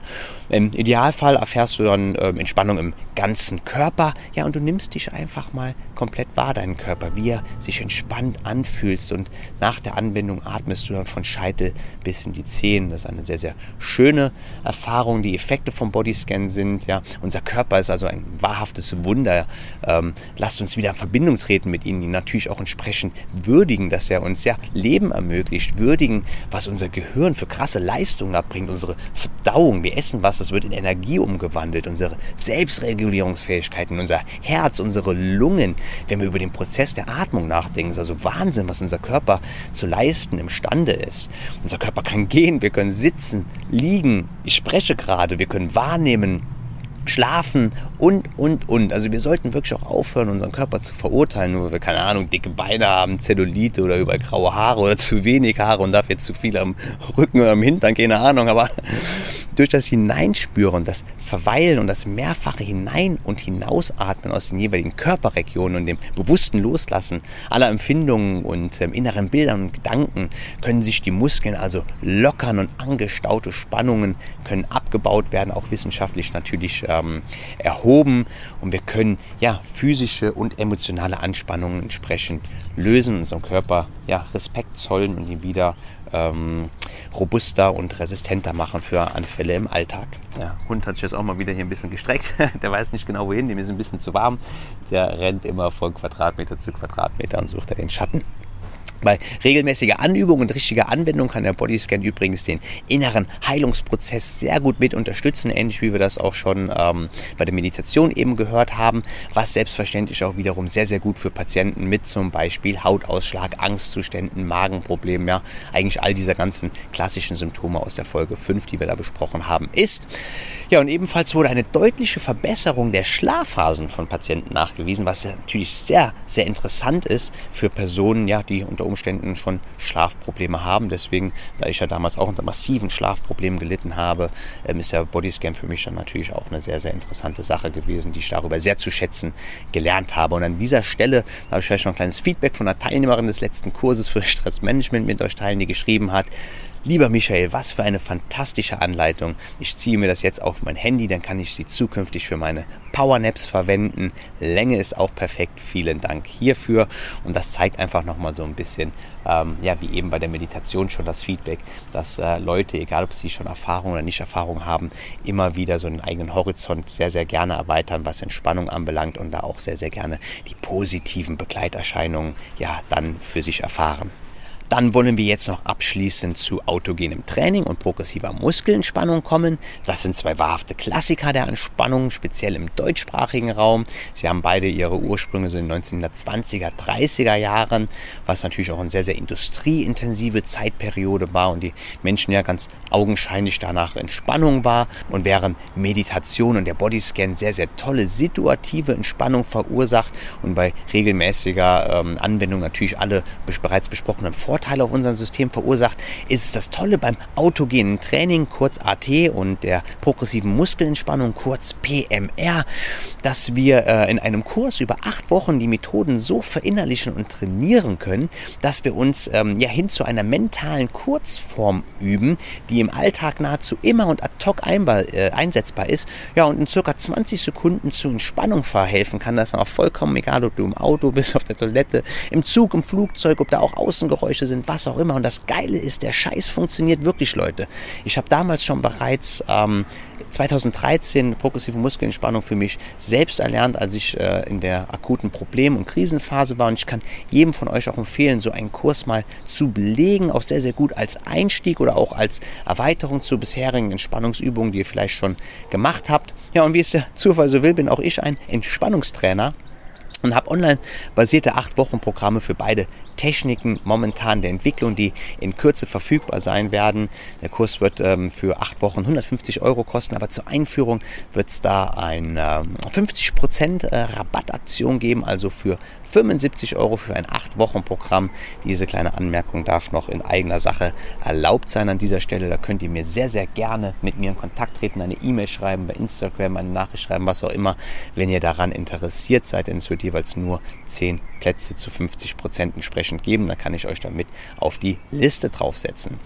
Im Idealfall erfährst du dann ähm, Entspannung im ganzen Körper. Ja, und du nimmst dich einfach mal komplett wahr, deinen Körper, wie er sich entspannt anfühlst. Und nach der Anwendung atmest du dann von Scheitel bis in die Zehen. Das ist eine sehr, sehr schöne Erfahrung. Die Effekte vom Bodyscan sind, ja, unser Körper ist also ein wahrhaftes Wunder. Ähm, lasst uns wieder in Verbindung treten mit ihnen, die natürlich auch entsprechend würdigen, dass er uns ja Leben ermöglicht, würdigen, was unser Gehirn für krasse Leistungen abbringt, unsere Verdauung. Wir essen was, das wird in Energie umgewandelt, unsere Selbstregulierungsfähigkeiten, unser Herz, unsere Lungen, wenn wir über den Prozess der Atmung nachdenken, ist also Wahnsinn, was unser Körper zu leisten imstande ist. Unser Körper kann gehen, wir können sitzen, liegen. Ich spreche gerade, wir können wahrnehmen, Schlafen und, und, und. Also wir sollten wirklich auch aufhören, unseren Körper zu verurteilen, nur weil wir, keine Ahnung, dicke Beine haben, Zellulite oder über graue Haare oder zu wenig Haare und dafür zu viel am Rücken oder am Hintern, keine Ahnung. Aber durch das Hineinspüren, das Verweilen und das mehrfache Hinein- und Hinausatmen aus den jeweiligen Körperregionen und dem bewussten Loslassen aller Empfindungen und ähm, inneren Bildern und Gedanken können sich die Muskeln also lockern und angestaute Spannungen können abgebaut werden, auch wissenschaftlich natürlich ähm, erhoben und wir können ja physische und emotionale Anspannungen entsprechend lösen, unserem Körper ja Respekt zollen und ihn wieder ähm, robuster und resistenter machen für Anfälle im Alltag. Der Hund hat sich jetzt auch mal wieder hier ein bisschen gestreckt. Der weiß nicht genau wohin, dem ist ein bisschen zu warm. Der rennt immer von Quadratmeter zu Quadratmeter und sucht da den Schatten. Bei regelmäßiger Anübung und richtiger Anwendung kann der Bodyscan übrigens den inneren Heilungsprozess sehr gut mit unterstützen, ähnlich wie wir das auch schon ähm, bei der Meditation eben gehört haben, was selbstverständlich auch wiederum sehr, sehr gut für Patienten mit zum Beispiel Hautausschlag, Angstzuständen, Magenproblemen, ja, eigentlich all dieser ganzen klassischen Symptome aus der Folge 5, die wir da besprochen haben, ist. Ja, und ebenfalls wurde eine deutliche Verbesserung der Schlafphasen von Patienten nachgewiesen, was natürlich sehr, sehr interessant ist für Personen, ja, die unter Umständen schon Schlafprobleme haben. Deswegen, da ich ja damals auch unter massiven Schlafproblemen gelitten habe, ähm, ist der Bodyscan für mich dann natürlich auch eine sehr, sehr interessante Sache gewesen, die ich darüber sehr zu schätzen gelernt habe. Und an dieser Stelle habe ich vielleicht noch ein kleines Feedback von einer Teilnehmerin des letzten Kurses für Stressmanagement mit euch teilen, die geschrieben hat, Lieber Michael, was für eine fantastische Anleitung. Ich ziehe mir das jetzt auf mein Handy, dann kann ich sie zukünftig für meine Powernaps verwenden. Länge ist auch perfekt. Vielen Dank hierfür. Und das zeigt einfach nochmal so ein bisschen, ähm, ja, wie eben bei der Meditation schon das Feedback, dass äh, Leute, egal ob sie schon Erfahrung oder nicht Erfahrung haben, immer wieder so einen eigenen Horizont sehr, sehr gerne erweitern, was Entspannung anbelangt und da auch sehr, sehr gerne die positiven Begleiterscheinungen ja dann für sich erfahren. Dann wollen wir jetzt noch abschließend zu autogenem Training und progressiver Muskelentspannung kommen. Das sind zwei wahrhafte Klassiker der Entspannung, speziell im deutschsprachigen Raum. Sie haben beide ihre Ursprünge so in den 1920er, 30er Jahren, was natürlich auch eine sehr, sehr industrieintensive Zeitperiode war und die Menschen ja ganz augenscheinlich danach Entspannung war. Und während Meditation und der Bodyscan sehr, sehr tolle situative Entspannung verursacht und bei regelmäßiger ähm, Anwendung natürlich alle bereits besprochenen Vorteile Vorteile auf unserem System verursacht, ist das Tolle beim autogenen Training, kurz AT, und der progressiven Muskelentspannung, kurz PMR, dass wir äh, in einem Kurs über acht Wochen die Methoden so verinnerlichen und trainieren können, dass wir uns ähm, ja hin zu einer mentalen Kurzform üben, die im Alltag nahezu immer und ad hoc einbar, äh, einsetzbar ist, ja, und in circa 20 Sekunden zur Entspannung verhelfen kann. Das ist auch vollkommen egal, ob du im Auto bist, auf der Toilette, im Zug, im Flugzeug, ob da auch Außengeräusche Geräusche sind, was auch immer. Und das Geile ist, der Scheiß funktioniert wirklich, Leute. Ich habe damals schon bereits ähm, 2013 progressive Muskelentspannung für mich selbst erlernt, als ich äh, in der akuten Problem- und Krisenphase war. Und ich kann jedem von euch auch empfehlen, so einen Kurs mal zu belegen, auch sehr, sehr gut als Einstieg oder auch als Erweiterung zu bisherigen Entspannungsübungen, die ihr vielleicht schon gemacht habt. Ja, und wie es der Zufall so will, bin auch ich ein Entspannungstrainer und habe online basierte 8 Wochen Programme für beide Techniken momentan der Entwicklung, die in Kürze verfügbar sein werden. Der Kurs wird ähm, für 8 Wochen 150 Euro kosten, aber zur Einführung wird es da eine ähm, 50% äh, Rabattaktion geben, also für 75 Euro für ein 8 Wochen Programm. Diese kleine Anmerkung darf noch in eigener Sache erlaubt sein an dieser Stelle. Da könnt ihr mir sehr, sehr gerne mit mir in Kontakt treten, eine E-Mail schreiben, bei Instagram eine Nachricht schreiben, was auch immer, wenn ihr daran interessiert seid, denn es wird jeweils nur 10 Plätze zu 50 Prozent entsprechend geben. Da kann ich euch damit auf die Liste draufsetzen.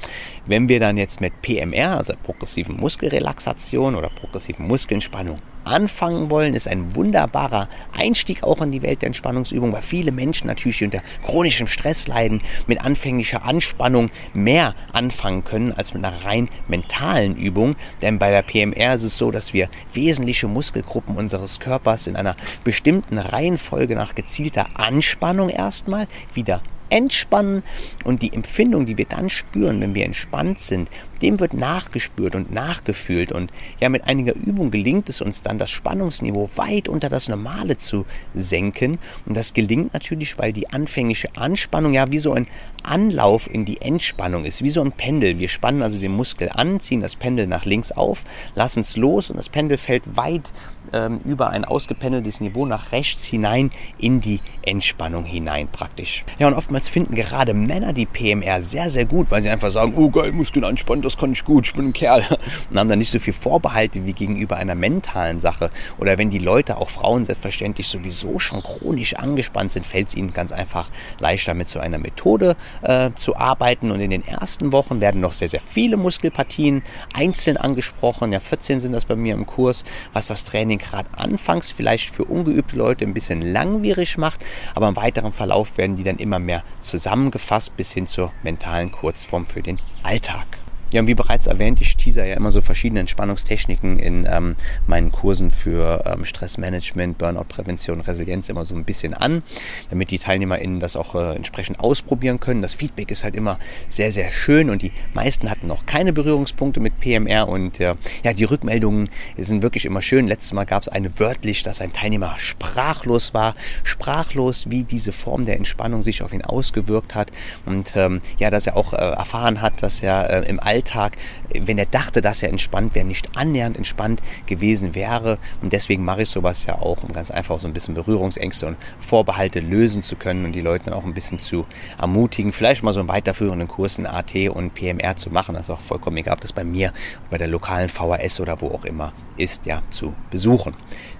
Wenn wir dann jetzt mit PMR, also progressiven Muskelrelaxation oder progressiven Muskelentspannung anfangen wollen, ist ein wunderbarer Einstieg auch in die Welt der Entspannungsübung, weil viele Menschen natürlich unter chronischem Stress leiden, mit anfänglicher Anspannung mehr anfangen können als mit einer rein mentalen Übung. Denn bei der PMR ist es so, dass wir wesentliche Muskelgruppen unseres Körpers in einer bestimmten Reihenfolge nach gezielter Anspannung erstmal wieder entspannen und die Empfindung, die wir dann spüren, wenn wir entspannt sind, dem wird nachgespürt und nachgefühlt. Und ja, mit einiger Übung gelingt es uns dann, das Spannungsniveau weit unter das Normale zu senken. Und das gelingt natürlich, weil die anfängliche Anspannung ja wie so ein Anlauf in die Entspannung ist, wie so ein Pendel. Wir spannen also den Muskel an, ziehen das Pendel nach links auf, lassen es los und das Pendel fällt weit ähm, über ein ausgependeltes Niveau nach rechts hinein in die Entspannung hinein praktisch. Ja, und oftmals finden gerade Männer die PMR sehr, sehr gut, weil sie einfach sagen, oh geil, Muskeln anspannen, das kann ich gut, ich bin ein Kerl. Und haben dann nicht so viel Vorbehalte wie gegenüber einer mentalen Sache. Oder wenn die Leute, auch Frauen selbstverständlich, sowieso schon chronisch angespannt sind, fällt es ihnen ganz einfach leichter mit so einer Methode äh, zu arbeiten. Und in den ersten Wochen werden noch sehr, sehr viele Muskelpartien einzeln angesprochen. Ja, 14 sind das bei mir im Kurs, was das Training gerade anfangs vielleicht für ungeübte Leute ein bisschen langwierig macht, aber im weiteren Verlauf werden die dann immer mehr zusammengefasst bis hin zur mentalen Kurzform für den Alltag. Ja, und wie bereits erwähnt, ich teaser ja immer so verschiedene Entspannungstechniken in ähm, meinen Kursen für ähm, Stressmanagement, Burnout-Prävention, Resilienz immer so ein bisschen an, damit die TeilnehmerInnen das auch äh, entsprechend ausprobieren können. Das Feedback ist halt immer sehr, sehr schön und die meisten hatten noch keine Berührungspunkte mit PMR und äh, ja, die Rückmeldungen sind wirklich immer schön. Letztes Mal gab es eine wörtlich, dass ein Teilnehmer sprachlos war, sprachlos, wie diese Form der Entspannung sich auf ihn ausgewirkt hat und ähm, ja, dass er auch äh, erfahren hat, dass er äh, im Alltag Alltag, wenn er dachte, dass er entspannt wäre, nicht annähernd entspannt gewesen wäre. Und deswegen mache ich sowas ja auch, um ganz einfach so ein bisschen Berührungsängste und Vorbehalte lösen zu können und die Leute dann auch ein bisschen zu ermutigen, vielleicht mal so einen weiterführenden Kurs in AT und PMR zu machen. Das ist auch vollkommen egal, ob das bei mir, bei der lokalen VHS oder wo auch immer ist, ja, zu besuchen.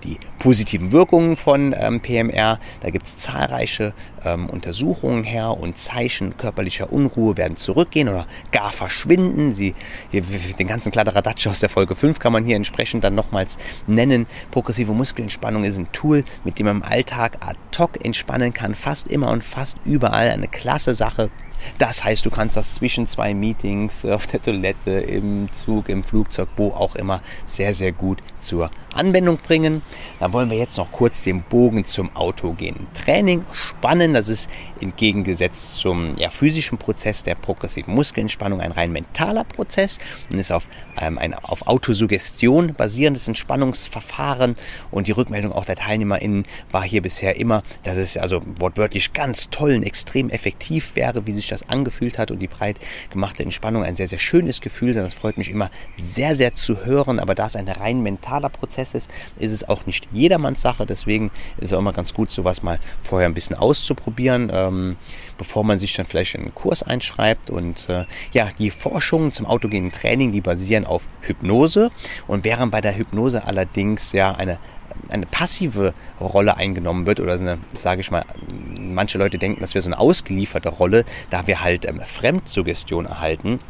Die positiven Wirkungen von ähm, PMR, da gibt es zahlreiche ähm, Untersuchungen her und Zeichen körperlicher Unruhe werden zurückgehen oder gar verschwinden Sie, hier, den ganzen Kladderadatsch aus der Folge 5 kann man hier entsprechend dann nochmals nennen. Progressive Muskelentspannung ist ein Tool, mit dem man im Alltag ad hoc entspannen kann, fast immer und fast überall. Eine klasse Sache. Das heißt, du kannst das zwischen zwei Meetings, auf der Toilette, im Zug, im Flugzeug, wo auch immer, sehr, sehr gut zur Anwendung bringen. Dann wollen wir jetzt noch kurz den Bogen zum autogenen Training spannen. Das ist entgegengesetzt zum ja, physischen Prozess der progressiven Muskelentspannung ein rein mentaler Prozess und ist auf ähm, ein auf Autosuggestion basierendes Entspannungsverfahren. Und die Rückmeldung auch der TeilnehmerInnen war hier bisher immer, dass es also wortwörtlich ganz toll und extrem effektiv wäre, wie sich sich das angefühlt hat und die breit gemachte Entspannung ein sehr, sehr schönes Gefühl. Das freut mich immer sehr, sehr zu hören. Aber da es ein rein mentaler Prozess ist, ist es auch nicht jedermanns Sache. Deswegen ist es auch immer ganz gut, sowas mal vorher ein bisschen auszuprobieren, ähm, bevor man sich dann vielleicht in einen Kurs einschreibt. Und äh, ja, die Forschungen zum autogenen Training, die basieren auf Hypnose und während bei der Hypnose allerdings ja eine eine passive Rolle eingenommen wird oder so eine, sage ich mal, manche Leute denken, dass wir so eine ausgelieferte Rolle, da wir halt ähm, Fremdsuggestion erhalten.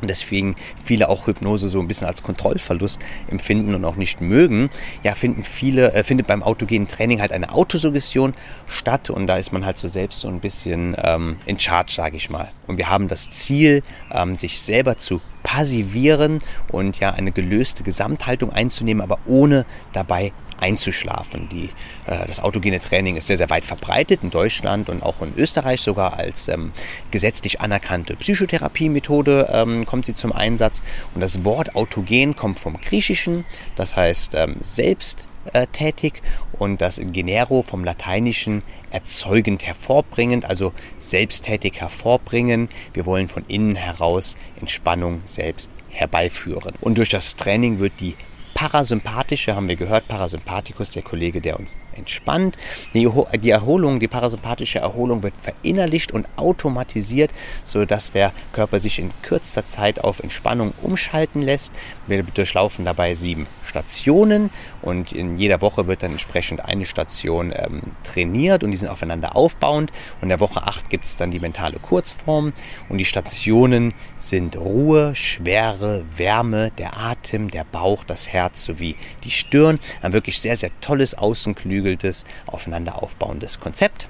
Und deswegen viele auch Hypnose so ein bisschen als Kontrollverlust empfinden und auch nicht mögen, ja, finden viele, äh, findet beim autogenen Training halt eine Autosuggestion statt und da ist man halt so selbst so ein bisschen ähm, in charge, sage ich mal. Und wir haben das Ziel, ähm, sich selber zu passivieren und ja eine gelöste Gesamthaltung einzunehmen, aber ohne dabei einzuschlafen. Die, äh, das autogene Training ist sehr, sehr weit verbreitet in Deutschland und auch in Österreich sogar als ähm, gesetzlich anerkannte Psychotherapiemethode ähm, kommt sie zum Einsatz. Und das Wort autogen kommt vom Griechischen, das heißt ähm, selbst äh, tätig und das Genero vom Lateinischen erzeugend hervorbringend, also selbsttätig hervorbringen. Wir wollen von innen heraus Entspannung selbst herbeiführen. Und durch das Training wird die Parasympathische haben wir gehört, Parasympathikus, der Kollege, der uns entspannt. Die, Erholung, die parasympathische Erholung wird verinnerlicht und automatisiert, sodass der Körper sich in kürzester Zeit auf Entspannung umschalten lässt. Wir durchlaufen dabei sieben Stationen und in jeder Woche wird dann entsprechend eine Station ähm, trainiert und die sind aufeinander aufbauend. Und in der Woche 8 gibt es dann die mentale Kurzform und die Stationen sind Ruhe, Schwere, Wärme, der Atem, der Bauch, das Herz Herz sowie die Stirn. Ein wirklich sehr, sehr tolles, außenklügeltes, aufeinander aufbauendes Konzept.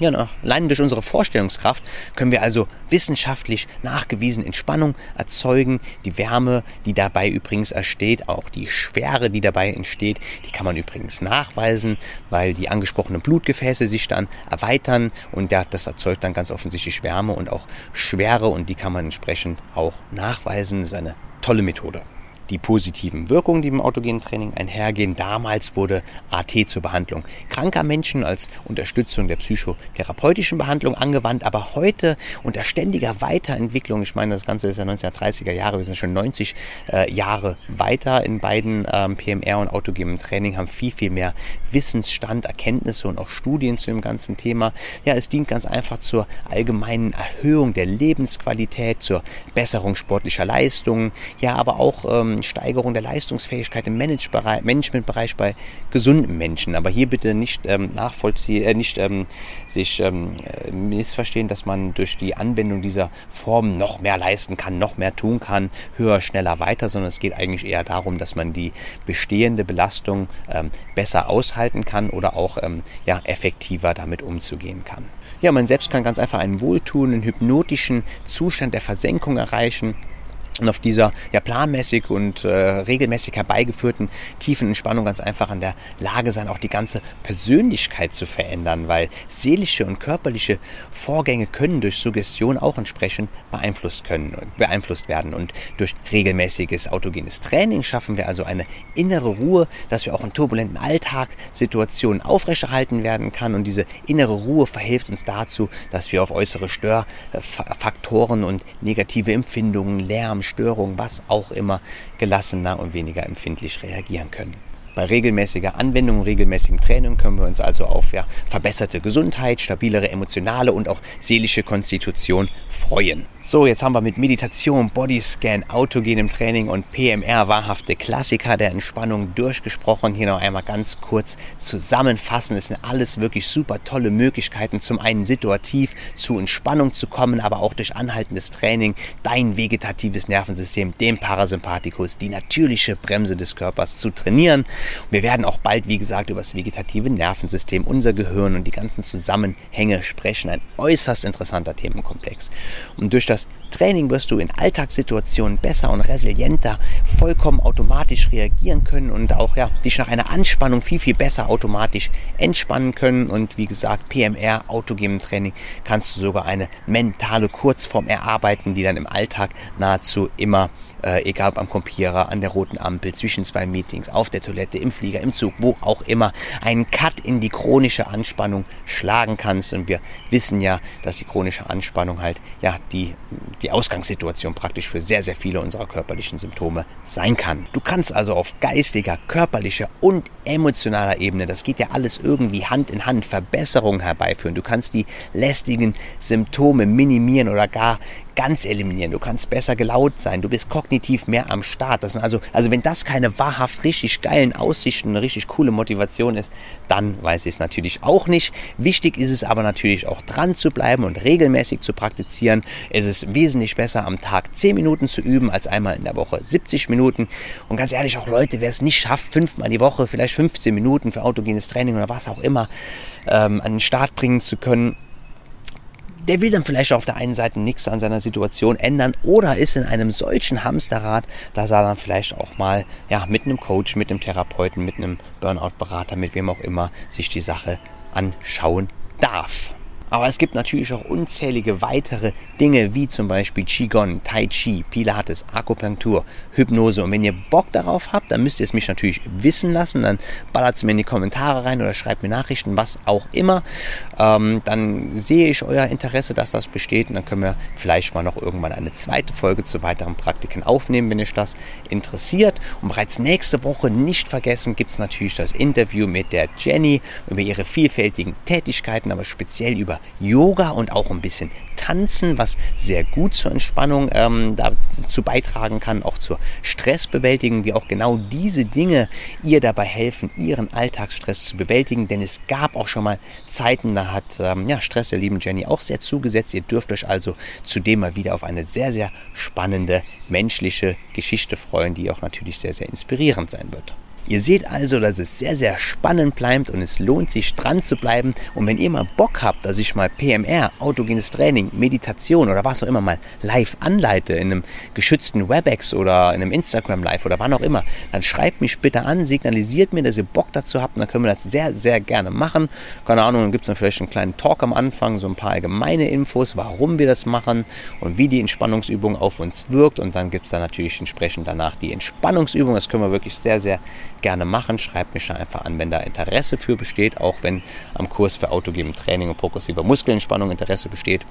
Ja, allein durch unsere Vorstellungskraft können wir also wissenschaftlich nachgewiesen Entspannung erzeugen. Die Wärme, die dabei übrigens entsteht, auch die Schwere, die dabei entsteht, die kann man übrigens nachweisen, weil die angesprochenen Blutgefäße sich dann erweitern und das erzeugt dann ganz offensichtlich Wärme und auch Schwere und die kann man entsprechend auch nachweisen. Das ist eine tolle Methode die positiven Wirkungen, die im autogenen Training einhergehen. Damals wurde AT zur Behandlung kranker Menschen als Unterstützung der psychotherapeutischen Behandlung angewandt, aber heute unter ständiger Weiterentwicklung, ich meine, das Ganze ist ja 1930er Jahre, wir sind schon 90 äh, Jahre weiter in beiden ähm, PMR und autogenem Training, haben viel, viel mehr Wissensstand, Erkenntnisse und auch Studien zu dem ganzen Thema. Ja, es dient ganz einfach zur allgemeinen Erhöhung der Lebensqualität, zur Besserung sportlicher Leistungen, ja, aber auch ähm, Steigerung der Leistungsfähigkeit im Managementbereich bei gesunden Menschen. Aber hier bitte nicht ähm, nachvollziehen, äh, nicht ähm, sich ähm, äh, missverstehen, dass man durch die Anwendung dieser Form noch mehr leisten kann, noch mehr tun kann, höher, schneller, weiter, sondern es geht eigentlich eher darum, dass man die bestehende Belastung ähm, besser aushalten kann oder auch ähm, ja, effektiver damit umzugehen kann. Ja, man selbst kann ganz einfach einen wohltuenden, hypnotischen Zustand der Versenkung erreichen und auf dieser ja planmäßig und äh, regelmäßig herbeigeführten tiefen Entspannung ganz einfach in der Lage sein, auch die ganze Persönlichkeit zu verändern, weil seelische und körperliche Vorgänge können durch Suggestion auch entsprechend beeinflusst können, beeinflusst werden. Und durch regelmäßiges autogenes Training schaffen wir also eine innere Ruhe, dass wir auch in turbulenten Alltagssituationen aufrechterhalten werden kann. Und diese innere Ruhe verhilft uns dazu, dass wir auf äußere Störfaktoren und negative Empfindungen, Lärm, Störung, was auch immer, gelassener und weniger empfindlich reagieren können. Bei regelmäßiger Anwendung und regelmäßigem Training können wir uns also auf ja, verbesserte Gesundheit, stabilere emotionale und auch seelische Konstitution freuen. So, jetzt haben wir mit Meditation, Bodyscan, autogenem Training und PMR wahrhafte Klassiker der Entspannung durchgesprochen. Hier noch einmal ganz kurz zusammenfassen. Es sind alles wirklich super tolle Möglichkeiten, zum einen situativ zu Entspannung zu kommen, aber auch durch anhaltendes Training dein vegetatives Nervensystem, den Parasympathikus, die natürliche Bremse des Körpers zu trainieren. Wir werden auch bald, wie gesagt, über das vegetative Nervensystem, unser Gehirn und die ganzen Zusammenhänge sprechen. Ein äußerst interessanter Themenkomplex. Und durch das Training wirst du in Alltagssituationen besser und resilienter, vollkommen automatisch reagieren können und auch ja, dich nach einer Anspannung viel, viel besser automatisch entspannen können. Und wie gesagt, PMR, autogenem Training, kannst du sogar eine mentale Kurzform erarbeiten, die dann im Alltag nahezu immer äh, egal ob am Computer, an der roten Ampel, zwischen zwei Meetings, auf der Toilette, im Flieger, im Zug, wo auch immer, einen Cut in die chronische Anspannung schlagen kannst. Und wir wissen ja, dass die chronische Anspannung halt ja die, die Ausgangssituation praktisch für sehr, sehr viele unserer körperlichen Symptome sein kann. Du kannst also auf geistiger, körperlicher und emotionaler Ebene, das geht ja alles irgendwie Hand in Hand, Verbesserungen herbeiführen. Du kannst die lästigen Symptome minimieren oder gar ganz eliminieren. Du kannst besser gelaunt sein. Du bist kognitiv mehr am Start. Das sind also, also wenn das keine wahrhaft richtig geilen Aussichten, eine richtig coole Motivation ist, dann weiß ich es natürlich auch nicht. Wichtig ist es aber natürlich auch dran zu bleiben und regelmäßig zu praktizieren. Es ist wesentlich besser am Tag 10 Minuten zu üben als einmal in der Woche 70 Minuten. Und ganz ehrlich, auch Leute, wer es nicht schafft, fünfmal die Woche, vielleicht 15 Minuten für autogenes Training oder was auch immer ähm, an den Start bringen zu können, der will dann vielleicht auf der einen Seite nichts an seiner Situation ändern oder ist in einem solchen Hamsterrad, dass er dann vielleicht auch mal ja, mit einem Coach, mit einem Therapeuten, mit einem Burnout-Berater, mit wem auch immer sich die Sache anschauen darf. Aber es gibt natürlich auch unzählige weitere Dinge, wie zum Beispiel Qigong, Tai Chi, Pilates, Akupunktur, Hypnose. Und wenn ihr Bock darauf habt, dann müsst ihr es mich natürlich wissen lassen. Dann ballert es mir in die Kommentare rein oder schreibt mir Nachrichten, was auch immer. Ähm, dann sehe ich euer Interesse, dass das besteht. Und dann können wir vielleicht mal noch irgendwann eine zweite Folge zu weiteren Praktiken aufnehmen, wenn euch das interessiert. Und bereits nächste Woche, nicht vergessen, gibt es natürlich das Interview mit der Jenny über ihre vielfältigen Tätigkeiten, aber speziell über Yoga und auch ein bisschen Tanzen, was sehr gut zur Entspannung ähm, dazu beitragen kann, auch zur Stressbewältigung, wie auch genau diese Dinge ihr dabei helfen, ihren Alltagsstress zu bewältigen. Denn es gab auch schon mal Zeiten, da hat ähm, ja, Stress der lieben Jenny auch sehr zugesetzt. Ihr dürft euch also zudem mal wieder auf eine sehr, sehr spannende menschliche Geschichte freuen, die auch natürlich sehr, sehr inspirierend sein wird. Ihr seht also, dass es sehr, sehr spannend bleibt und es lohnt sich dran zu bleiben. Und wenn ihr mal Bock habt, dass ich mal PMR, autogenes Training, Meditation oder was auch immer mal live anleite in einem geschützten WebEx oder in einem Instagram Live oder wann auch immer, dann schreibt mich bitte an, signalisiert mir, dass ihr Bock dazu habt und dann können wir das sehr, sehr gerne machen. Keine Ahnung, dann gibt es dann vielleicht einen kleinen Talk am Anfang, so ein paar allgemeine Infos, warum wir das machen und wie die Entspannungsübung auf uns wirkt. Und dann gibt es dann natürlich entsprechend danach die Entspannungsübung. Das können wir wirklich sehr, sehr gerne machen. Schreibt mich da einfach an, wenn da Interesse für besteht, auch wenn am Kurs für autogenem Training und progressiver Muskelentspannung Interesse besteht.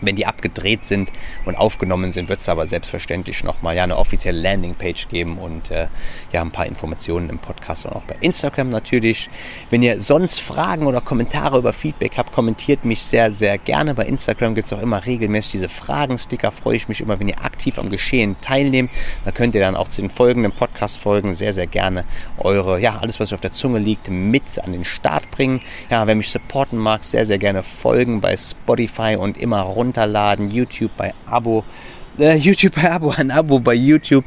Wenn die abgedreht sind und aufgenommen sind, wird es aber selbstverständlich nochmal ja, eine offizielle Landingpage geben und äh, ja, ein paar Informationen im Podcast und auch bei Instagram natürlich. Wenn ihr sonst Fragen oder Kommentare über Feedback habt, kommentiert mich sehr, sehr gerne. Bei Instagram gibt es auch immer regelmäßig diese Fragen-Sticker. Freue ich mich immer, wenn ihr aktiv am Geschehen teilnehmt. Da könnt ihr dann auch zu den folgenden Podcast-Folgen sehr, sehr gerne eure, ja, alles, was auf der Zunge liegt, mit an den Start bringen. Ja, wer mich supporten mag, sehr, sehr gerne folgen bei Spotify und immer runter runterladen, YouTube bei Abo, äh, YouTube bei Abo, ein Abo bei YouTube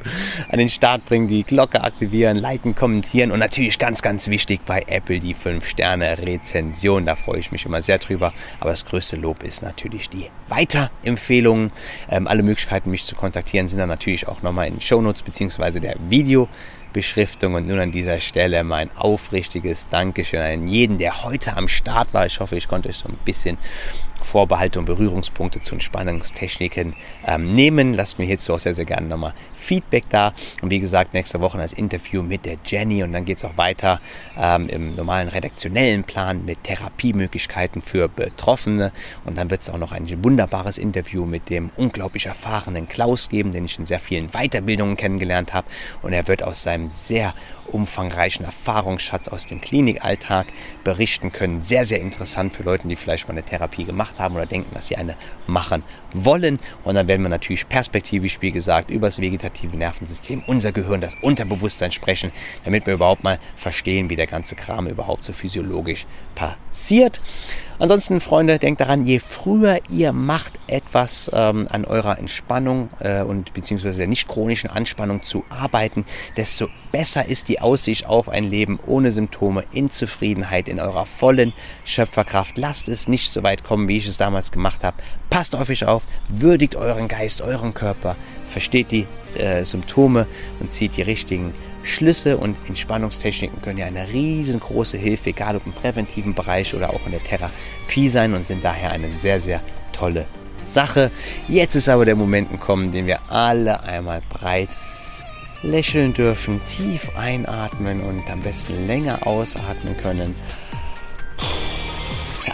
an den Start bringen, die Glocke aktivieren, liken, kommentieren und natürlich ganz, ganz wichtig bei Apple die 5-Sterne-Rezension. Da freue ich mich immer sehr drüber. Aber das größte Lob ist natürlich die Weiterempfehlungen. Ähm, alle Möglichkeiten, mich zu kontaktieren, sind dann natürlich auch nochmal in den Shownotes bzw. der Video. Beschriftung. Und nun an dieser Stelle mein aufrichtiges Dankeschön an jeden, der heute am Start war. Ich hoffe, ich konnte euch so ein bisschen Vorbehalte und Berührungspunkte zu Entspannungstechniken ähm, nehmen. Lasst mir hierzu auch sehr, sehr gerne nochmal Feedback da. Und wie gesagt, nächste Woche das Interview mit der Jenny und dann geht es auch weiter ähm, im normalen redaktionellen Plan mit Therapiemöglichkeiten für Betroffene. Und dann wird es auch noch ein wunderbares Interview mit dem unglaublich erfahrenen Klaus geben, den ich in sehr vielen Weiterbildungen kennengelernt habe. Und er wird aus seinem einem sehr umfangreichen Erfahrungsschatz aus dem Klinikalltag berichten können. Sehr, sehr interessant für Leute, die vielleicht mal eine Therapie gemacht haben oder denken, dass sie eine machen wollen. Und dann werden wir natürlich perspektivisch, wie gesagt, über das vegetative Nervensystem, unser Gehirn, das Unterbewusstsein sprechen, damit wir überhaupt mal verstehen, wie der ganze Kram überhaupt so physiologisch passiert. Ansonsten, Freunde, denkt daran, je früher ihr macht, etwas ähm, an eurer Entspannung äh, und beziehungsweise der nicht chronischen Anspannung zu arbeiten, desto besser ist die Aussicht auf ein Leben ohne Symptome, in Zufriedenheit, in eurer vollen Schöpferkraft. Lasst es nicht so weit kommen, wie ich es damals gemacht habe. Passt auf euch auf, würdigt euren Geist, euren Körper, versteht die äh, Symptome und zieht die richtigen Schlüsse und Entspannungstechniken können ja eine riesengroße Hilfe, egal ob im präventiven Bereich oder auch in der Therapie sein und sind daher eine sehr, sehr tolle Sache. Jetzt ist aber der Moment gekommen, den wir alle einmal breit lächeln dürfen, tief einatmen und am besten länger ausatmen können.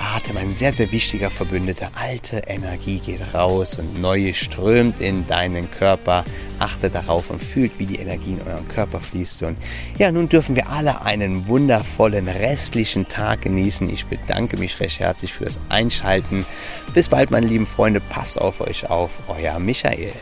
Atem, ein sehr, sehr wichtiger Verbündeter. Alte Energie geht raus und neue strömt in deinen Körper. Achte darauf und fühlt, wie die Energie in euren Körper fließt. Und ja, nun dürfen wir alle einen wundervollen restlichen Tag genießen. Ich bedanke mich recht herzlich fürs Einschalten. Bis bald, meine lieben Freunde. Passt auf euch auf. Euer Michael.